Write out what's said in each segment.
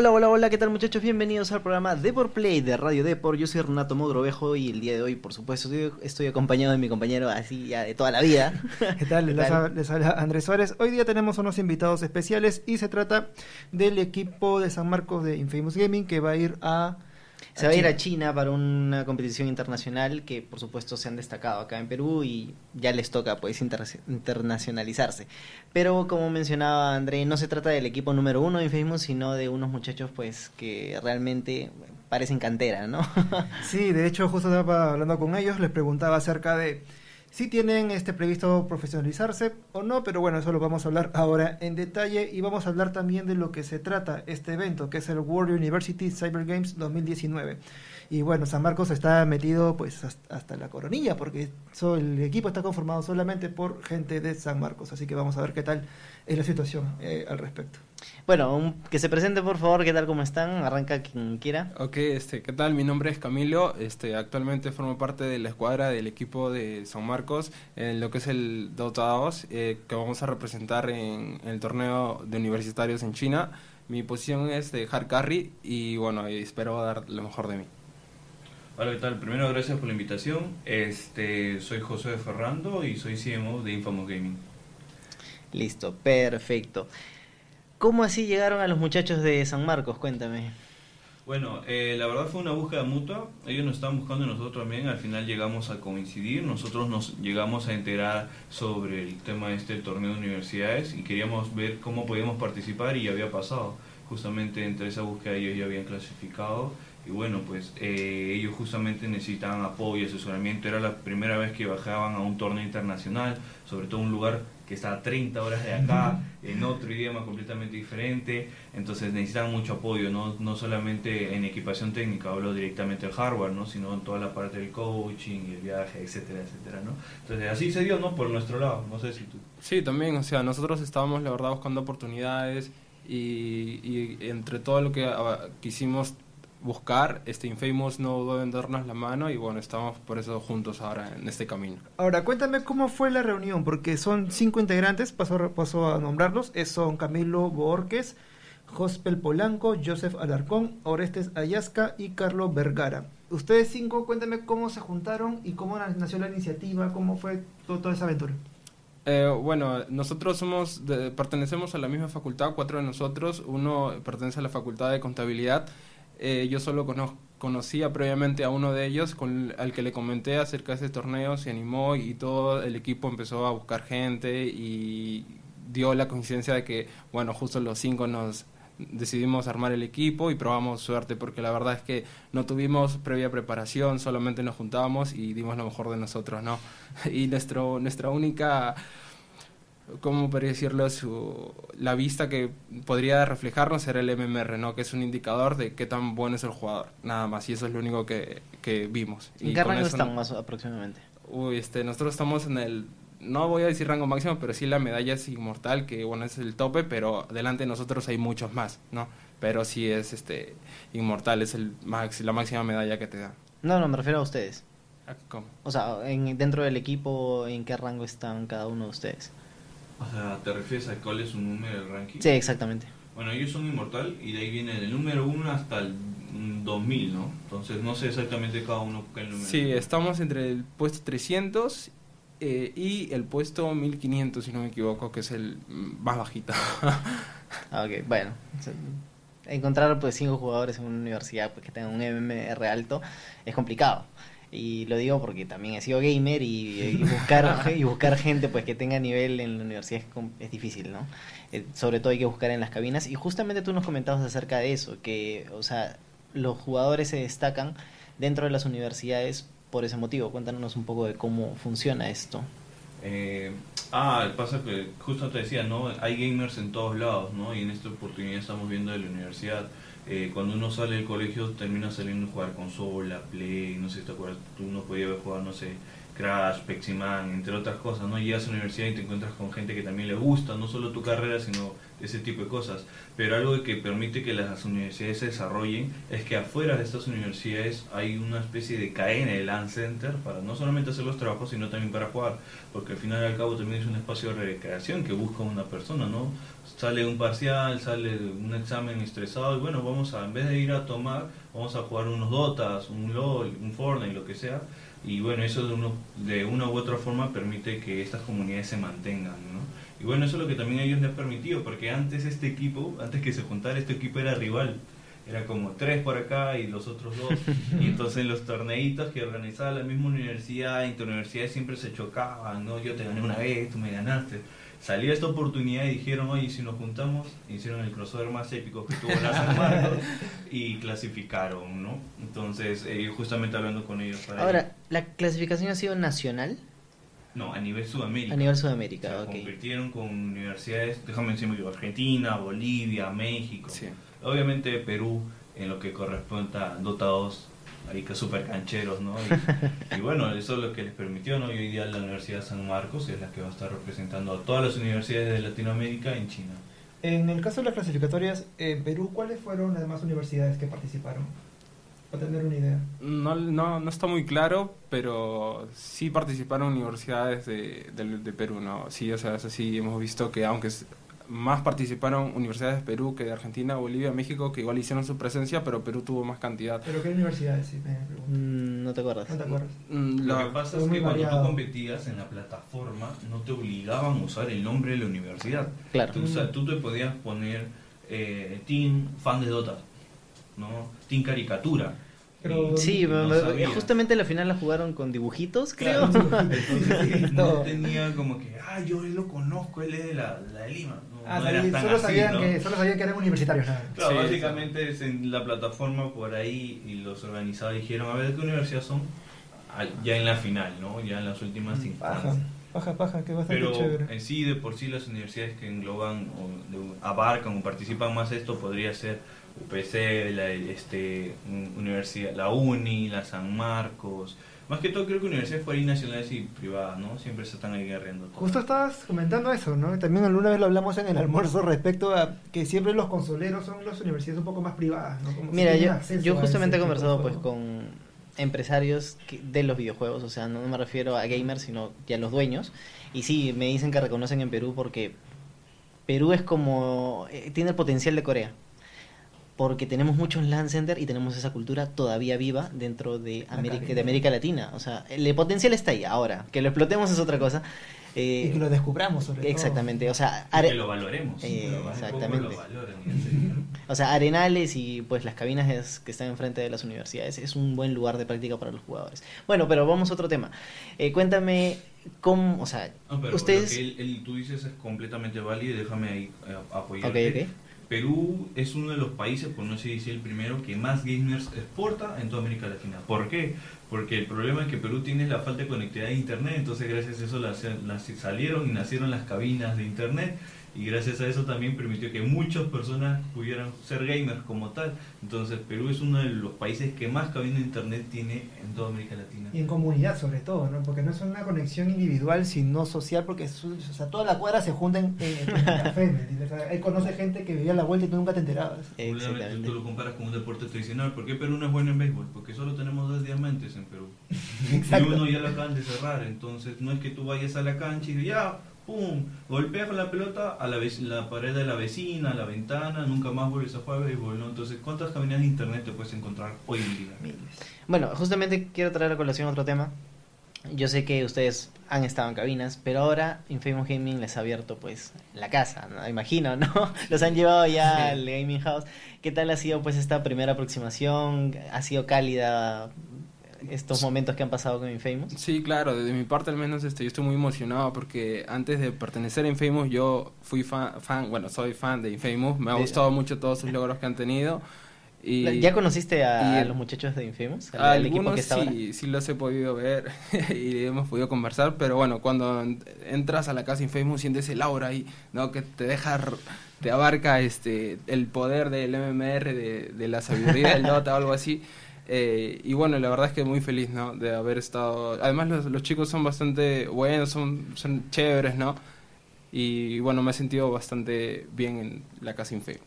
Hola, hola, hola, ¿qué tal muchachos? Bienvenidos al programa Depor Play de Radio Depor. Yo soy Renato Mogrovejo y el día de hoy, por supuesto, estoy, estoy acompañado de mi compañero así ya de toda la vida. ¿Qué tal? Les habla Andrés Suárez. Hoy día tenemos unos invitados especiales y se trata del equipo de San Marcos de Infamous Gaming que va a ir a... Se va a ir a China para una competición internacional que por supuesto se han destacado acá en Perú y ya les toca pues inter- internacionalizarse. Pero como mencionaba André, no se trata del equipo número uno de Infamous, sino de unos muchachos pues que realmente parecen cantera, ¿no? Sí, de hecho justo estaba hablando con ellos, les preguntaba acerca de si tienen este previsto profesionalizarse o no, pero bueno, eso lo vamos a hablar ahora en detalle y vamos a hablar también de lo que se trata este evento, que es el World University Cyber Games 2019. Y bueno, San Marcos está metido pues hasta, hasta la coronilla porque so- el equipo está conformado solamente por gente de San Marcos, así que vamos a ver qué tal es la situación eh, al respecto. Bueno, un- que se presente por favor, ¿qué tal? ¿Cómo están? Arranca quien quiera. Ok, este, ¿qué tal? Mi nombre es Camilo, este, actualmente formo parte de la escuadra del equipo de San Marcos en lo que es el Dota 2, eh, que vamos a representar en, el torneo de universitarios en China. Mi posición es de hard carry y bueno, espero dar lo mejor de mí. Hola, ¿qué tal? Primero, gracias por la invitación. Este, soy José Ferrando y soy CMO de Infamous Gaming. Listo, perfecto. ¿Cómo así llegaron a los muchachos de San Marcos? Cuéntame. Bueno, eh, la verdad fue una búsqueda mutua. Ellos nos estaban buscando y nosotros también. Al final llegamos a coincidir. Nosotros nos llegamos a enterar sobre el tema este del torneo de universidades y queríamos ver cómo podíamos participar y ya había pasado. Justamente entre esa búsqueda ellos ya habían clasificado y bueno, pues eh, ellos justamente necesitaban apoyo y asesoramiento. Era la primera vez que bajaban a un torneo internacional, sobre todo un lugar que está a 30 horas de acá, en otro idioma completamente diferente, entonces necesitan mucho apoyo, no, no solamente en equipación técnica, hablo directamente del hardware, ¿no? sino en toda la parte del coaching, el viaje, etcétera, etcétera, ¿no? Entonces así se dio, ¿no? Por nuestro lado, no sé si tú... Sí, también, o sea, nosotros estábamos la verdad buscando oportunidades y, y entre todo lo que ah, quisimos buscar, este Infamous no dudó en darnos la mano y bueno, estamos por eso juntos ahora en este camino. Ahora, cuéntame cómo fue la reunión, porque son cinco integrantes, paso, paso a nombrarlos, son Camilo Borges, Jospel Polanco, Joseph Alarcón, Orestes Ayasca y Carlos Vergara. Ustedes cinco, cuéntame cómo se juntaron y cómo na- nació la iniciativa, cómo fue to- toda esa aventura. Eh, bueno, nosotros somos de- pertenecemos a la misma facultad, cuatro de nosotros. Uno pertenece a la facultad de contabilidad. Eh, yo solo cono- conocía previamente a uno de ellos, con, al que le comenté acerca de ese torneo, se animó y todo el equipo empezó a buscar gente y dio la coincidencia de que, bueno, justo los cinco nos decidimos armar el equipo y probamos suerte porque la verdad es que no tuvimos previa preparación, solamente nos juntábamos y dimos lo mejor de nosotros, ¿no? Y nuestro, nuestra única ¿cómo podría decirlo? Su, la vista que podría reflejarnos era el MMR, ¿no? Que es un indicador de qué tan bueno es el jugador, nada más. Y eso es lo único que, que vimos. ¿En qué rango están más aproximadamente? Uy, este, nosotros estamos en el, no voy a decir rango máximo, pero sí la medalla es inmortal, que bueno, es el tope, pero delante de nosotros hay muchos más, ¿no? Pero sí es este inmortal, es el max, la máxima medalla que te da. No, no, me refiero a ustedes. ¿Cómo? O sea, en, dentro del equipo, ¿en qué rango están cada uno de ustedes? O sea, ¿te refieres a cuál es su número de ranking? Sí, exactamente. Bueno, ellos son inmortal y de ahí viene del número 1 hasta el mm, 2000, ¿no? Entonces no sé exactamente cada uno qué número. Sí, estamos entre el puesto 300 eh, y el puesto 1500, si no me equivoco, que es el más bajito. Ah, Ok, bueno. Encontrar pues cinco jugadores en una universidad pues, que tengan un MMR alto es complicado. Y lo digo porque también he sido gamer y, y buscar y buscar gente pues que tenga nivel en la universidad es, com- es difícil, ¿no? Eh, sobre todo hay que buscar en las cabinas y justamente tú nos comentabas acerca de eso, que o sea, los jugadores se destacan dentro de las universidades por ese motivo. Cuéntanos un poco de cómo funciona esto. Eh, ah, pasa que justo te decía, ¿no? Hay gamers en todos lados, ¿no? Y en esta oportunidad estamos viendo de la universidad. Eh, cuando uno sale del colegio termina saliendo a jugar consola, play, no sé si te acuerdas, tú no podías jugar, no sé, Crash, Pepsi Man, entre otras cosas, ¿no? Llegas a la universidad y te encuentras con gente que también le gusta, no solo tu carrera, sino ese tipo de cosas. Pero algo que permite que las universidades se desarrollen es que afuera de estas universidades hay una especie de cadena de LAN Center para no solamente hacer los trabajos, sino también para jugar. Porque al final y al cabo también es un espacio de recreación que busca una persona, ¿no? Sale un parcial, sale un examen estresado y bueno, vamos a, en vez de ir a tomar, vamos a jugar unos Dotas, un LOL, un Fortnite, lo que sea. Y bueno, eso de, uno, de una u otra forma permite que estas comunidades se mantengan, ¿no? Y bueno, eso es lo que también ellos les ha permitido, porque antes este equipo, antes que se juntara este equipo era rival. Era como tres por acá y los otros dos. Y entonces en los torneitos que organizaba la misma universidad, interuniversidades siempre se chocaban, ¿no? Yo te gané una vez, tú me ganaste. Salió esta oportunidad y dijeron, oye, si nos juntamos, hicieron el crossover más épico que tuvo la San Marcos y clasificaron, ¿no? Entonces, eh, justamente hablando con ellos. Para Ahora, ¿la clasificación ha sido nacional? No, a nivel Sudamérica. A nivel O Sudamérica, sea, ok. compitieron con universidades, déjame decir, Argentina, Bolivia, México. Sí. Obviamente Perú, en lo que corresponde a dotados, ahí que super cancheros, ¿no? Y, y bueno, eso es lo que les permitió, ¿no? Y hoy día la Universidad San Marcos es la que va a estar representando a todas las universidades de Latinoamérica en China. En el caso de las clasificatorias, en Perú, ¿cuáles fueron las demás universidades que participaron? Para tener una idea. No, no, no está muy claro, pero sí participaron universidades de, de, de Perú, ¿no? Sí, o sea, es así, hemos visto que aunque es- más participaron universidades de Perú que de Argentina, Bolivia, México, que igual hicieron su presencia, pero Perú tuvo más cantidad. ¿Pero qué universidades? Sí, me pregunto. Mm, no te acuerdas. ¿No te acuerdas? Mm, Lo que pasa es que cuando tú competías en la plataforma, no te obligaban a usar el nombre de la universidad. Claro. Tú, o sea, tú te podías poner eh, Team Fan de Dota, ¿no? Team Caricatura. Pero- Sí, no justamente la final la jugaron con dibujitos, creo. Claro, entonces no tenía como que, ah, yo él lo conozco, él es de la, la de Lima. No, Ah, no tan solo, así, sabían ¿no? que, solo sabían que eran universitarios, nada. Claro, Sí, básicamente es en la plataforma por ahí y los organizados dijeron, a ver, ¿de qué universidad son? Ah, ya en la final, ¿no? Ya en las últimas Paja, instancias. paja, paja, que bastante Pero chévere. en sí, de por sí, las universidades que engloban o de- abarcan o participan más esto podría ser UPC, la, este, un- universidad, la UNI, la San Marcos. Más que todo, creo que universidades fuera y nacionales y privadas, ¿no? Siempre se están ahí guerreando. todo. Justo estabas comentando eso, ¿no? También alguna vez lo hablamos en el almuerzo respecto a que siempre los consoleros son las universidades un poco más privadas, ¿no? Como Mira, yo, yo justamente he conversado pues con empresarios de los videojuegos, o sea, no me refiero a gamers, sino ya los dueños. Y sí, me dicen que reconocen en Perú porque Perú es como... eh, tiene el potencial de Corea. Porque tenemos muchos LAN center y tenemos esa cultura todavía viva dentro de América, de América Latina. O sea, el potencial está ahí. Ahora, que lo explotemos es otra cosa. Eh, Y que lo descubramos sobre todo. exactamente. O sea, Y que lo valoremos. Eh, que lo valoren, exactamente. Lo valoren. O sea, Arenales y pues las cabinas es- que están enfrente de las universidades es un buen lugar de práctica para los jugadores. Bueno, pero vamos a otro tema. Eh, cuéntame cómo, o sea, No, pero ustedes... lo que él- él- tú dices es completamente válido y déjame ahí eh, Ok, apoyarte. Perú es uno de los países, por no decir el primero, que más gamers exporta en toda América Latina. ¿Por qué? Porque el problema es que Perú tiene la falta de conectividad de internet, entonces gracias a eso las salieron y nacieron las cabinas de internet y gracias a eso también permitió que muchas personas pudieran ser gamers como tal. Entonces Perú es uno de los países que más cabinas de internet tiene en toda América Latina. Y en comunidad sobre todo, ¿no? Porque no es una conexión individual, sino social, porque es o sea, toda la cuadra se junta en, en- en café, ¿me entiendes? O sea, él conoce gente que vivía a la vuelta y tú nunca te enterabas. Obviamente Exactamente. tú lo comparas con un deporte tradicional. ¿Por qué Perú no es bueno en béisbol? Porque solo tenemos dos diamantes en Perú. Exacto. Y uno ya lo acaban de cerrar. Entonces no es que tú vayas a la cancha y digas, ya, pum, golpea con la pelota a la, la pared de la vecina, a la ventana, nunca más vuelves a jugar béisbol. ¿no? Entonces, ¿cuántas cabinas de internet te puedes encontrar hoy en día? Bueno, justamente quiero traer a colación otro tema. Yo sé que ustedes han estado en cabinas, pero ahora Infamous Gaming les ha abierto pues la casa, ¿no? imagino, ¿no? Los han llevado ya Sí. al Gaming House. ¿Qué tal ha sido pues esta primera aproximación? ¿Ha sido cálida estos momentos que han pasado con Infamous? Sí, claro, desde mi parte al menos este, yo estoy muy emocionado porque antes de pertenecer a Infamous yo fui fan, fan bueno, soy fan de Infamous, me ha De- gustado mucho todos sus logros que han tenido. Y ¿Ya conociste a, y los muchachos de Infamous? ¿Al, al equipo que está ahora? sí, sí los he podido ver y hemos podido conversar, pero bueno, cuando en- entras a la casa Infamous sientes el aura ahí, ¿no? Que te deja, te abarca este el poder del MMR, de, de la sabiduría del Dota o algo así. Eh, y bueno, la verdad es que muy feliz, ¿no? De haber estado... Además los, los chicos son bastante buenos, son, son chéveres, ¿no? Y bueno, me he sentido bastante bien en la casa Infamous.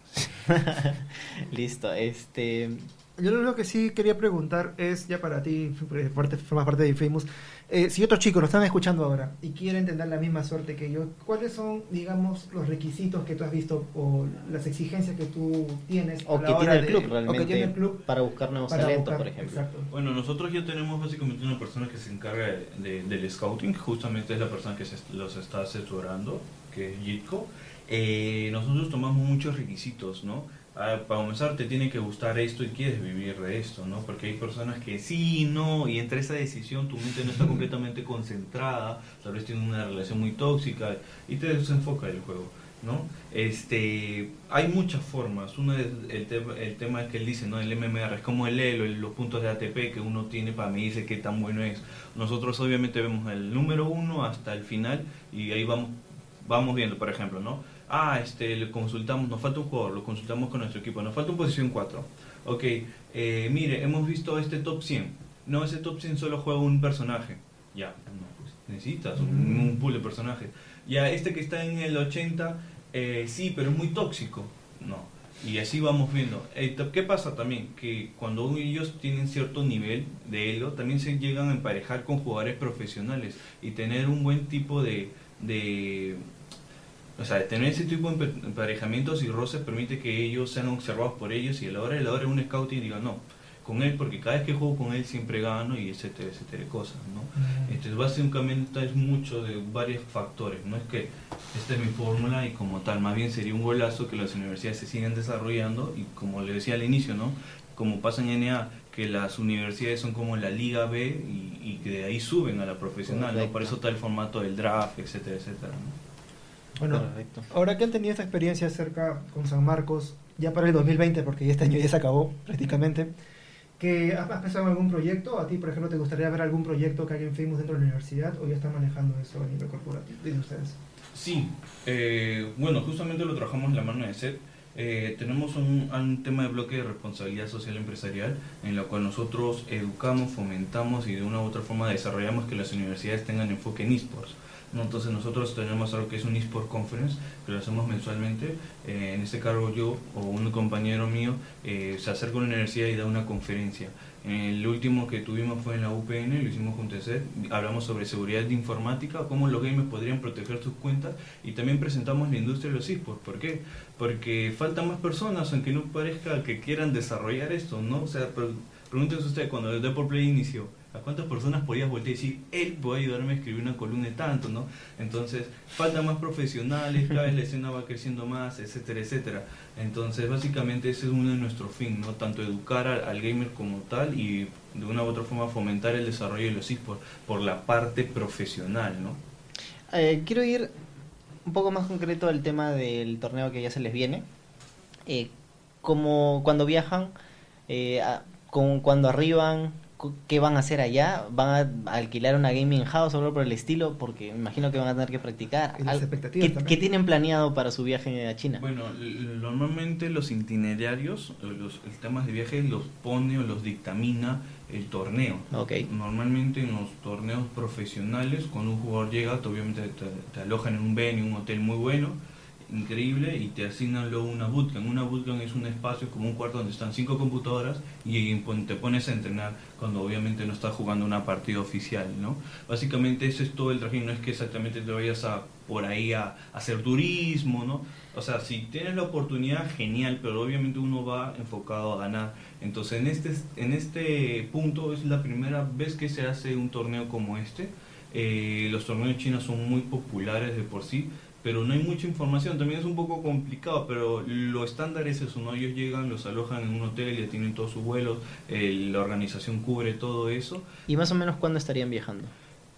Listo, este... Yo lo que sí quería preguntar es, ya para ti, porque parte- formas parte de Infamous, eh, si otros chicos lo están escuchando ahora y quieren tener la misma suerte que yo, ¿cuáles son, digamos, los requisitos que tú has visto o las exigencias que tú tienes? O a la que hora tiene el de- club o realmente que tiene el club para buscar nuevos para talentos, buscar- por ejemplo. Exacto. Bueno, nosotros ya tenemos básicamente una persona que se encarga de- de- del scouting, justamente es la persona que se- los está asesorando, que es Jitko. Eh, nosotros tomamos muchos requisitos, ¿no? Ah, para comenzar te tiene que gustar esto y quieres vivir de esto, ¿no? Porque hay personas que sí, no, y entre esa decisión tu mente no está completamente concentrada, tal vez tiene una relación muy tóxica y te desenfoca del juego. ¿no? Este, hay muchas formas. Uno es el, tema el tema que él dice, ¿no? El MMR es como el Elo, el- los puntos de ATP que uno tiene para medirse qué tan bueno es. Nosotros obviamente vemos el número uno hasta el final y ahí vamos vamos viendo, por ejemplo, ¿no? Ah, este, le consultamos, nos falta un jugador, lo consultamos con nuestro equipo, nos falta un posición 4. Ok, eh, mire, hemos visto este top 100. No, ese top 100 solo juega un personaje. Ya, no, pues necesitas un, un pool de personajes. Ya, este que está en el 80, eh, sí, pero es muy tóxico. No. Y así vamos viendo. Eh, ¿Qué pasa también? Que cuando ellos tienen cierto nivel de elo, también se llegan a emparejar con jugadores profesionales y tener un buen tipo de... de o sea, tener ese tipo de emparejamientos y roces permite que ellos sean observados por ellos y a la hora de la hora de un scouting diga no, con él, porque cada vez que juego con él siempre gano y etcétera, etcétera, cosas, ¿no? Entonces básicamente es mucho de varios factores, no es que esta es mi fórmula y como tal, más bien sería un golazo que las universidades se sigan desarrollando y como le decía al inicio, ¿no? Como pasa en NA, que las universidades son como la Liga B y, y que de ahí suben a la profesional, ¿no? Por eso está el formato del draft, etcétera, etcétera, ¿no? Bueno, Correcto. ahora que han tenido esta experiencia cerca con San Marcos, ya para el 2020, porque este año ya se acabó prácticamente, que ¿has pensado en algún proyecto? ¿A ti, por ejemplo, te gustaría ver algún proyecto que haga Famous dentro de la universidad o ya están manejando eso a nivel corporativo de ustedes? Sí, eh, bueno, justamente lo trabajamos en la mano de SET. Eh, tenemos un, tema de bloque de responsabilidad social empresarial en la cual nosotros educamos, fomentamos y de una u otra forma desarrollamos que las universidades tengan enfoque en esports. Entonces nosotros tenemos algo que es un eSport Conference, que lo hacemos mensualmente. Eh, en este cargo yo o un compañero mío eh, se acerca a una universidad y da una conferencia. El último que tuvimos fue en la UPN, lo hicimos junto a CED, hablamos sobre seguridad de informática, cómo los gamers podrían proteger sus cuentas y también presentamos la industria de los esports. ¿Por qué? Porque faltan más personas, aunque no parezca que quieran desarrollar esto, ¿no? O sea, pre- pregúntense ustedes, cuando el Deport Play inició, ¿a cuántas personas podías voltear y decir, él puede ayudarme a escribir una columna de tanto, ¿no? Entonces, faltan más profesionales, cada vez la escena va creciendo más, etcétera, etcétera. Entonces, básicamente ese es uno de nuestros fines, ¿no? Tanto educar al, gamer como tal y de una u otra forma fomentar el desarrollo de los esports por la parte profesional, ¿no? Eh, quiero ir un poco más concreto al tema del torneo que ya se les viene. Eh, como cuando viajan, eh, con, cuando arriban, ¿qué van a hacer allá? ¿Van a alquilar una gaming house o algo por el estilo? Porque me imagino que van a tener que practicar. Las expectativas ¿Qué, tienen planeado para su viaje a China? Bueno, normalmente los itinerarios, los temas de viaje los pone o los dictamina el torneo. Ok. Normalmente en los torneos profesionales, cuando un jugador llega, te- obviamente te, te alojan en un venue, un hotel muy bueno, increíble, y te asignan luego una bootcamp. Una bootcamp es un espacio como un cuarto donde están cinco computadoras y te pones a entrenar cuando obviamente no estás jugando una partida oficial, ¿no? Básicamente eso es todo el traje, no es que exactamente te vayas a por ahí a, a hacer turismo, ¿no? O sea, si tienes la oportunidad, genial, pero obviamente uno va enfocado a ganar. Entonces, en este, en este punto es la primera vez que se hace un torneo como este. Eh, los torneos chinos son muy populares de por sí, pero no hay mucha información. También es un poco complicado, pero lo estándar es eso, ¿no? Ellos llegan, los alojan en un hotel, ya tienen todos sus vuelos, eh, la organización cubre todo eso. ¿Y más o menos cuándo estarían viajando?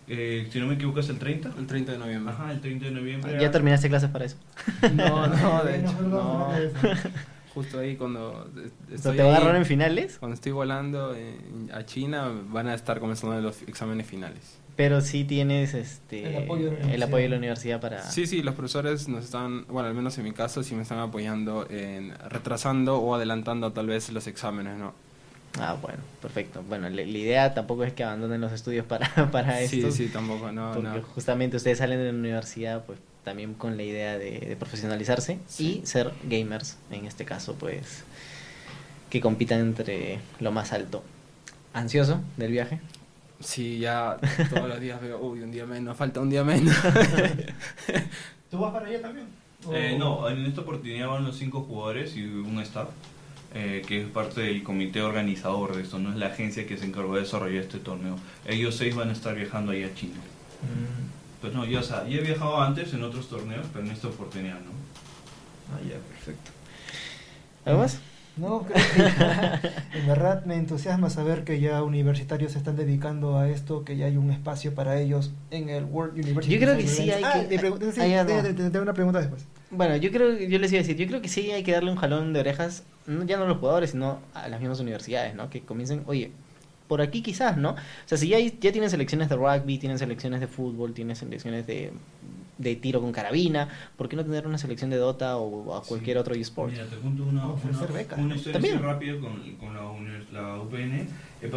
Eh, si no me equivoco, es el 30. El 30 de noviembre. Ajá, el 30 de noviembre. ¿Ya terminaste clases para eso? No, no, de No, hecho, no. Justo ahí cuando eh, estoy ¿Te va a agarrar en finales? cuando estoy volando en- a China van a estar comenzando los exámenes finales. Pero sí tienes este El apoyo de la el universidad. apoyo de la universidad para... Sí, sí, los profesores nos están, bueno, al menos en mi caso, sí me están apoyando en retrasando o adelantando tal vez los exámenes, ¿no? Ah, bueno, perfecto. Bueno, la, la idea tampoco es que abandonen los estudios para, para Sí, esto. sí, tampoco, no, porque no. justamente ustedes salen de la universidad pues también con la idea de, de profesionalizarse Sí. y ser gamers, en este caso, pues, que compitan entre lo más alto. ¿Ansioso del viaje? Sí, ya todos los días veo, uy, un día menos, falta un día menos. ¿Tú vas para allá también? Eh, ¿O- no, en esta oportunidad van los cinco jugadores y un staff eh, que es parte del comité organizador de esto, no es la agencia que se encargó de desarrollar este torneo. Ellos seis van a estar viajando ahí a China. Mm. Pues no, yo, o sea, ya he viajado antes en otros torneos, pero en esta oportunidad no. Ah, ya, perfecto. ¿Algo más? No, creo que en verdad me entusiasma saber que ya universitarios se están dedicando a esto, que ya hay un espacio para ellos en el World University. Yo creo que sí hay Ah, que- sí, tengo una pregunta después. Bueno, yo creo, yo les iba a decir, yo creo que sí hay que darle un jalón de orejas, no, ya no a los jugadores, sino a las mismas universidades, ¿no? Que comiencen, oye, por aquí quizás, ¿no? O sea, si ya, hay- ya tienen selecciones de rugby, tienen selecciones de fútbol, tienen selecciones de, de tiro con carabina, ¿por qué no tener una selección de Dota o a cualquier Sí. otro eSport? Mira, te cuento una, una, una historia También. rápida con, con la, univers- la UPN.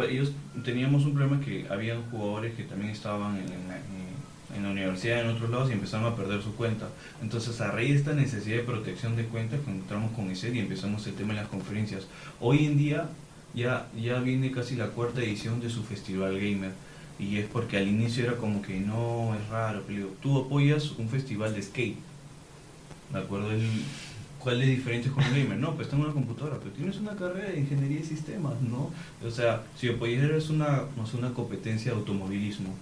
Ellos teníamos un problema que habían jugadores que también estaban en, en la, en- en la universidad en otros lados y empezaron a perder su cuenta. Entonces, a raíz de esta necesidad de protección de cuentas, encontramos con ESET y empezamos el tema en las conferencias. Hoy en día ya, ya viene casi la cuarta edición de su festival gamer. Y es porque al inicio era como que no, es raro. pero digo, tú apoyas un festival de skate. ¿De acuerdo? ¿Cuál es diferente con un gamer? No, pues tengo una computadora, pero tienes una carrera de ingeniería de sistemas, ¿no? O sea, si apoyaras una, sé, una competencia de automovilismo,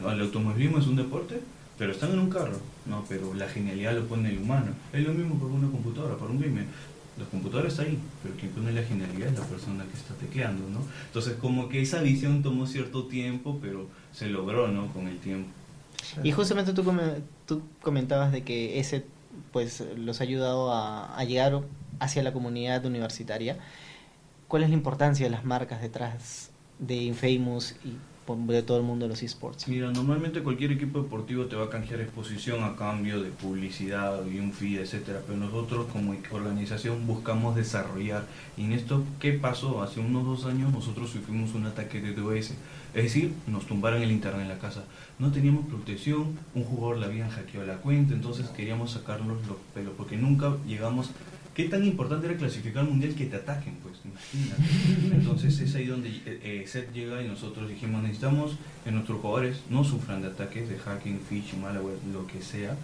el automovilismo es un deporte, pero están en un carro, no, pero la genialidad lo pone el humano. Es lo mismo para una computadora, para un gamer. La computadora está ahí, pero quien pone la genialidad es la persona que está tecleando, ¿no? Entonces, como que esa visión tomó cierto tiempo, pero se logró, ¿no? Con el tiempo. Y justamente tú, tú comentabas de que ese pues los ha ayudado a, a llegar hacia la comunidad universitaria. ¿Cuál es la importancia de las marcas detrás de Infamous y de todo el mundo de los esports? Mira, normalmente cualquier equipo deportivo te va a canjear exposición a cambio de publicidad y un fee, etcétera, pero nosotros como organización buscamos desarrollar. Y en esto, ¿qué pasó? Hace unos dos años nosotros sufrimos un ataque de DOS, es decir, nos tumbaron el internet en la casa. No teníamos protección, un jugador le habían hackeado la cuenta, entonces queríamos sacarnos los pelos, porque nunca llegamos... ¿Qué tan importante era clasificar al mundial que te ataquen? Pues imagínate. Entonces es ahí donde eh, eh, Seth llega y nosotros dijimos necesitamos que nuestros jugadores no sufran de ataques de hacking, phishing, malware, lo que sea,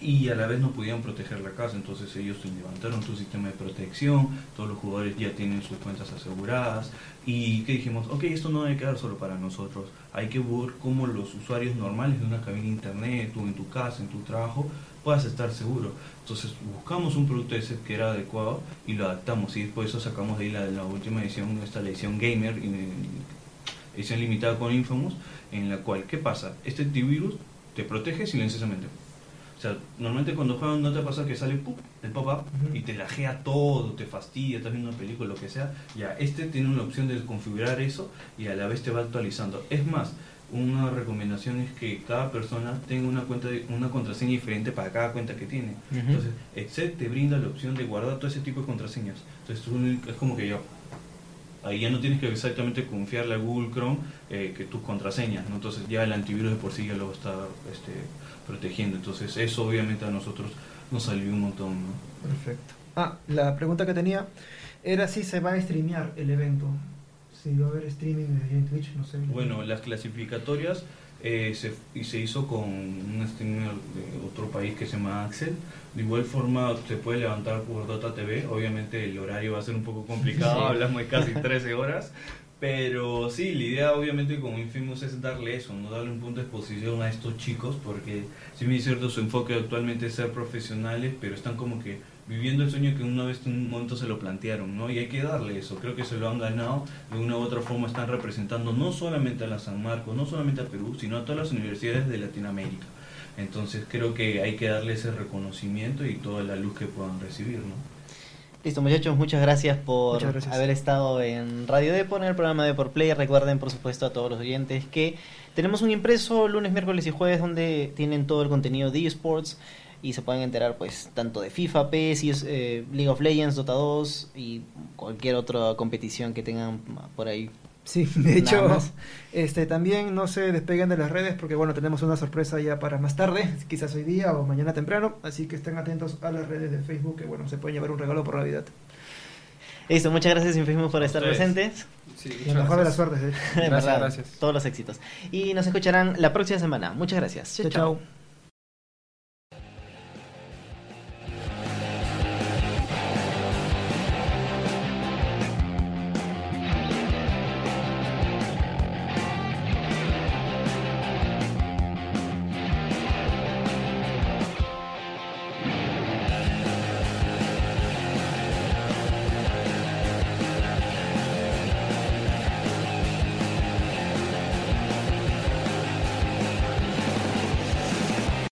y a la vez no podían proteger la casa. Entonces ellos levantaron su sistema de protección, todos los jugadores ya tienen sus cuentas aseguradas, y que dijimos, ok, esto no debe quedar solo para nosotros, hay que ver cómo los usuarios normales de una cabina de internet, tú en tu casa, en tu trabajo, puedas estar seguro. Entonces buscamos un producto ese que era adecuado y lo adaptamos y después eso sacamos de ahí la, la última edición, esta la edición Gamer, edición limitada con Infamous, en la cual, ¿qué pasa? Este antivirus te protege silenciosamente. O sea, normalmente cuando juegan no te pasa que sale ¡pum! el pop-up Ujú. y te lajea todo, te fastidia, estás viendo una película, lo que sea. Ya, este tiene una opción de configurar eso y a la vez te va actualizando. Es más, una recomendación es que cada persona tenga una cuenta de- una contraseña diferente para cada cuenta que tiene. Ujú. Entonces, Excel te brinda la opción de guardar todo ese tipo de contraseñas. Entonces, tú- es como que yo ahí ya no tienes que exactamente confiarle a Google Chrome eh, que tus contraseñas, ¿no? entonces ya el antivirus de por sí ya lo va a estar este, protegiendo, entonces eso obviamente a nosotros nos alivió un montón. ¿no? Perfecto. Ah, la pregunta que tenía era si se va a streamear el evento. Si va a haber streaming en Twitch, no sé. Bueno, las clasificatorias eh, se, y se hizo con un streamer de otro país que se llama Axel. De igual forma se puede levantar por Dota TV. Obviamente el horario va a ser un poco complicado, Sí. hablamos de casi 13 horas. Pero sí, la idea obviamente con Infamous es darle eso, no darle un punto de exposición a estos chicos, porque si bien es cierto su enfoque actualmente es ser profesionales, pero están como que viviendo el sueño que una vez en un momento se lo plantearon, ¿no? Y hay que darle eso, creo que se lo han ganado, de una u otra forma están representando no solamente a la San Marcos, no solamente a Perú, sino a todas las universidades de Latinoamérica. Entonces creo que hay que darle ese reconocimiento y toda la luz que puedan recibir, ¿no? Listo, muchachos, muchas gracias por Muchas gracias. haber estado en Radio Depor, en el programa Depor Play. Recuerden, por supuesto, a todos los oyentes que tenemos un impreso lunes, miércoles y jueves donde tienen todo el contenido de esports y se pueden enterar, pues, tanto de FIFA, PES, y, eh, League of Legends, Dota 2 y cualquier otra competición que tengan por ahí Sí, de hecho, este también no se despeguen de las redes porque bueno, tenemos una sorpresa ya para más tarde, quizás hoy día o mañana temprano, así que estén atentos a las redes de Facebook que bueno, se pueden llevar un regalo por Navidad. Listo, muchas gracias Infimo por estar Ustedes. presentes. Sí, La muchas mejor de las suertes. De Gracias, verdad, gracias. Todos los éxitos. Y nos escucharán la próxima semana. Muchas gracias. Chao, chao.